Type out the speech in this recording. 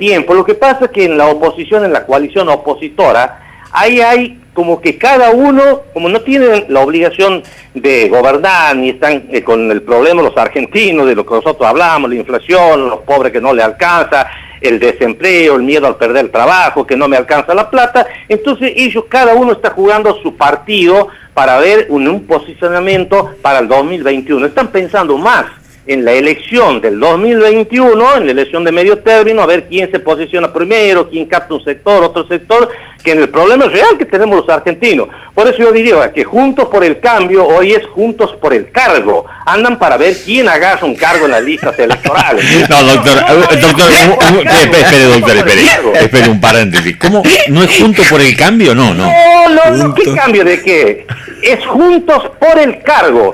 tiempo. Lo que pasa es que en la oposición, en la coalición opositora, ahí hay como que cada uno, como no tienen la obligación de gobernar, ni están eh, con el problema los argentinos, de lo que nosotros hablamos, la inflación, los pobres que no le alcanza, el desempleo, el miedo al perder el trabajo, que no me alcanza la plata, entonces ellos, cada uno está jugando su partido para ver un posicionamiento para el 2021. Están pensando más en la elección del 2021, en la elección de medio término, a ver quién se posiciona primero, quién capta un sector, otro sector, que en el problema real que tenemos los argentinos. Por eso yo diría que Juntos por el Cambio hoy es Juntos por el Cargo. Andan para ver quién agarra un cargo en las listas electorales. no, doctor, doctor, espere, doctor, espere, espere un paréntesis. ¿Cómo? ¿No es Juntos por el Cambio? No, no. No, no, no, ¿qué cambio de qué? Es Juntos por el Cargo.